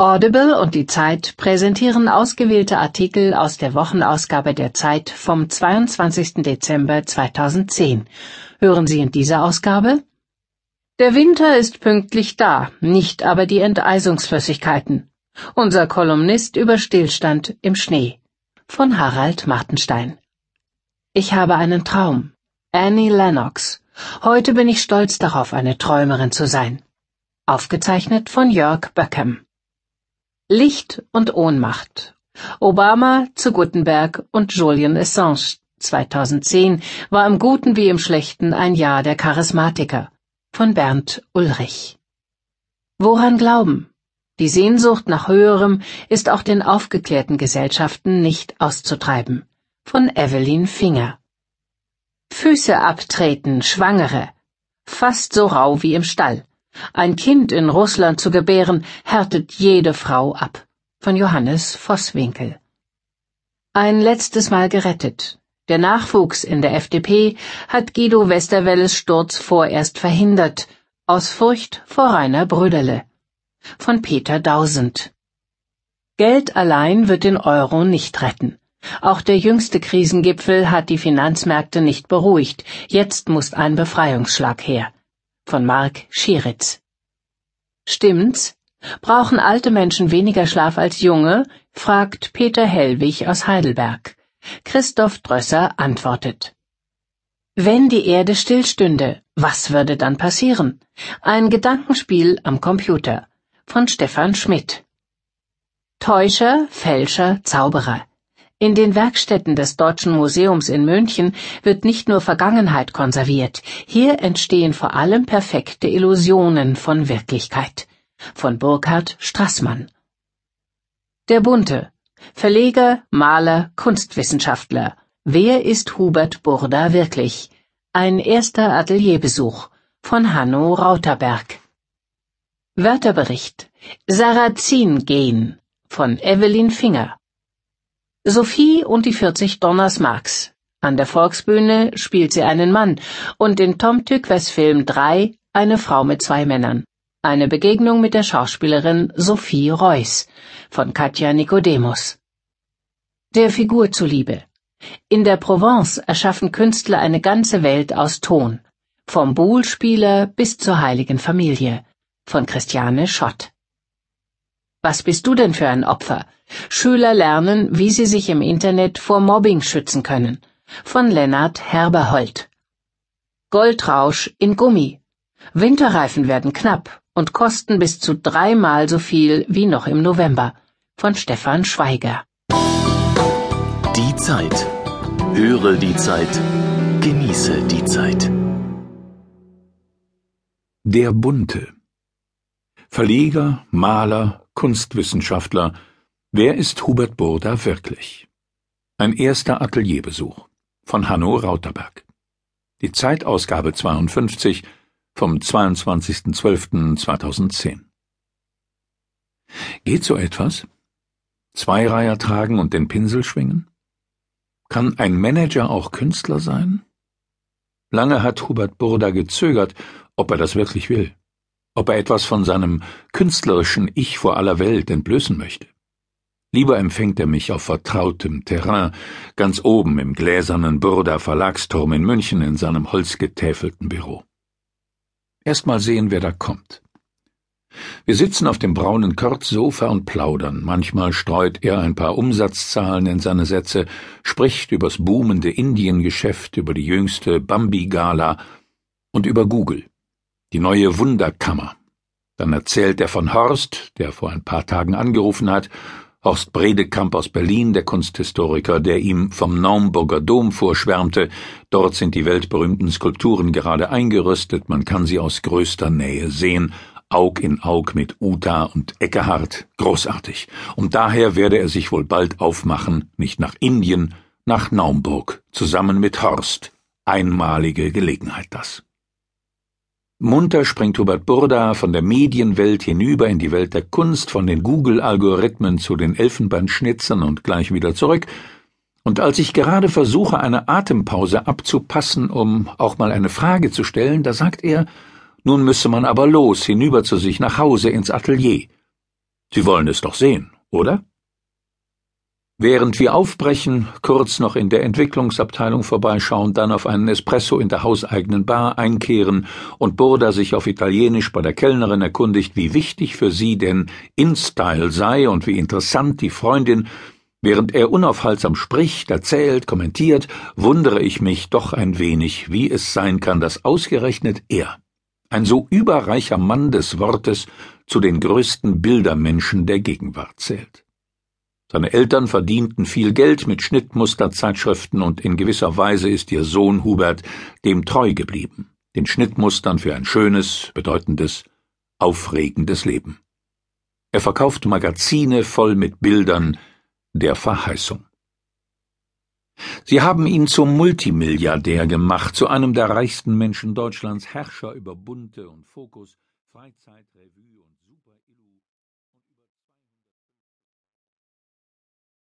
Audible und die Zeit präsentieren ausgewählte Artikel aus der Wochenausgabe der Zeit vom 22. Dezember 2010. Hören Sie in dieser Ausgabe? Der Winter ist pünktlich da, nicht aber die Enteisungsflüssigkeiten. Unser Kolumnist über Stillstand im Schnee. Von Harald Martenstein. Ich habe einen Traum. Annie Lennox. Heute bin ich stolz darauf, eine Träumerin zu sein. Aufgezeichnet von Jörg Böckem. Licht und Ohnmacht. Obama zu Gutenberg und Julian Assange 2010 war im Guten wie im Schlechten ein Jahr der Charismatiker von Bernd Ulrich. Woran glauben? Die Sehnsucht nach Höherem ist auch den aufgeklärten Gesellschaften nicht auszutreiben. Von Evelyn Finger. Füße abtreten, Schwangere. Fast so rau wie im Stall. Ein Kind in Russland zu gebären, härtet jede Frau ab. Von Johannes Vosswinkel. Ein letztes Mal gerettet. Der Nachwuchs in der FDP hat Guido Westerwelles Sturz vorerst verhindert, aus Furcht vor Rainer Brüderle. Von Peter Dausend. Geld allein wird den Euro nicht retten. Auch der jüngste Krisengipfel hat die Finanzmärkte nicht beruhigt. Jetzt muss ein Befreiungsschlag her von Mark Schieritz. Stimmt's? Brauchen alte Menschen weniger Schlaf als junge? fragt Peter Hellwig aus Heidelberg. Christoph Drösser antwortet. Wenn die Erde stillstünde, was würde dann passieren? Ein Gedankenspiel am Computer von Stefan Schmidt. Täuscher, Fälscher, Zauberer. In den Werkstätten des Deutschen Museums in München wird nicht nur Vergangenheit konserviert, hier entstehen vor allem perfekte Illusionen von Wirklichkeit. Von Burkhard Strassmann. Der Bunte. Verleger, Maler, Kunstwissenschaftler. Wer ist Hubert Burda wirklich? Ein erster Atelierbesuch von Hanno Rauterberg. Wörterbericht. Sarrazin gehen von Evelyn Finger. Sophie und die 40 Donners Marks. An der Volksbühne spielt sie einen Mann und in Tom Tykwer Film 3 eine Frau mit zwei Männern. Eine Begegnung mit der Schauspielerin Sophie Reuss von Katja Nikodemus. Der Figur zuliebe. In der Provence erschaffen Künstler eine ganze Welt aus Ton. Vom Buhlspieler bis zur heiligen Familie. Von Christiane Schott. Was bist du denn für ein Opfer? Schüler lernen, wie sie sich im Internet vor Mobbing schützen können. Von Lennart Herberhold. Goldrausch in Gummi. Winterreifen werden knapp und kosten bis zu dreimal so viel wie noch im November. Von Stefan Schweiger. Die Zeit. Höre die Zeit. Genieße die Zeit. Der Bunte. Verleger, Maler, Kunstwissenschaftler, wer ist Hubert Burda wirklich? Ein erster Atelierbesuch von Hanno Rauterberg. Die Zeitausgabe 52 vom 22.12.2010. Geht so etwas? Zweireiher tragen und den Pinsel schwingen? Kann ein Manager auch Künstler sein? Lange hat Hubert Burda gezögert, ob er das wirklich will ob er etwas von seinem künstlerischen Ich vor aller Welt entblößen möchte. Lieber empfängt er mich auf vertrautem Terrain, ganz oben im gläsernen Burda Verlagsturm in München in seinem holzgetäfelten Büro. Erst mal sehen, wer da kommt. Wir sitzen auf dem braunen Kurzsofa und plaudern. Manchmal streut er ein paar Umsatzzahlen in seine Sätze, spricht übers boomende Indiengeschäft, über die jüngste Bambi-Gala und über Google die neue Wunderkammer. Dann erzählt er von Horst, der vor ein paar Tagen angerufen hat, Horst Bredekamp aus Berlin, der Kunsthistoriker, der ihm vom Naumburger Dom vorschwärmte. Dort sind die weltberühmten Skulpturen gerade eingerüstet, man kann sie aus größter Nähe sehen, Aug in Aug mit Uta und Eckehard, großartig. Und daher werde er sich wohl bald aufmachen, nicht nach Indien, nach Naumburg, zusammen mit Horst. Einmalige Gelegenheit das. Munter springt Hubert Burda von der Medienwelt hinüber in die Welt der Kunst, von den Google-Algorithmen zu den Elfenbeinschnitzern und gleich wieder zurück. Und als ich gerade versuche, eine Atempause abzupassen, um auch mal eine Frage zu stellen, da sagt er, nun müsse man aber los, hinüber zu sich nach Hause ins Atelier. Sie wollen es doch sehen, oder? Während wir aufbrechen, kurz noch in der Entwicklungsabteilung vorbeischauen, dann auf einen Espresso in der hauseigenen Bar einkehren und Burda sich auf Italienisch bei der Kellnerin erkundigt, wie wichtig für sie denn InStyle sei und wie interessant die Freundin, während er unaufhaltsam spricht, erzählt, kommentiert, wundere ich mich doch ein wenig, wie es sein kann, dass ausgerechnet er, ein so überreicher Mann des Wortes, zu den größten Bildermenschen der Gegenwart zählt. Seine Eltern verdienten viel Geld mit Schnittmusterzeitschriften und in gewisser Weise ist ihr Sohn Hubert dem treu geblieben, den Schnittmustern für ein schönes, bedeutendes, aufregendes Leben. Er verkauft Magazine voll mit Bildern der Verheißung. Sie haben ihn zum Multimilliardär gemacht, zu einem der reichsten Menschen Deutschlands, Herrscher über Bunte und Fokus, Freizeitrevue und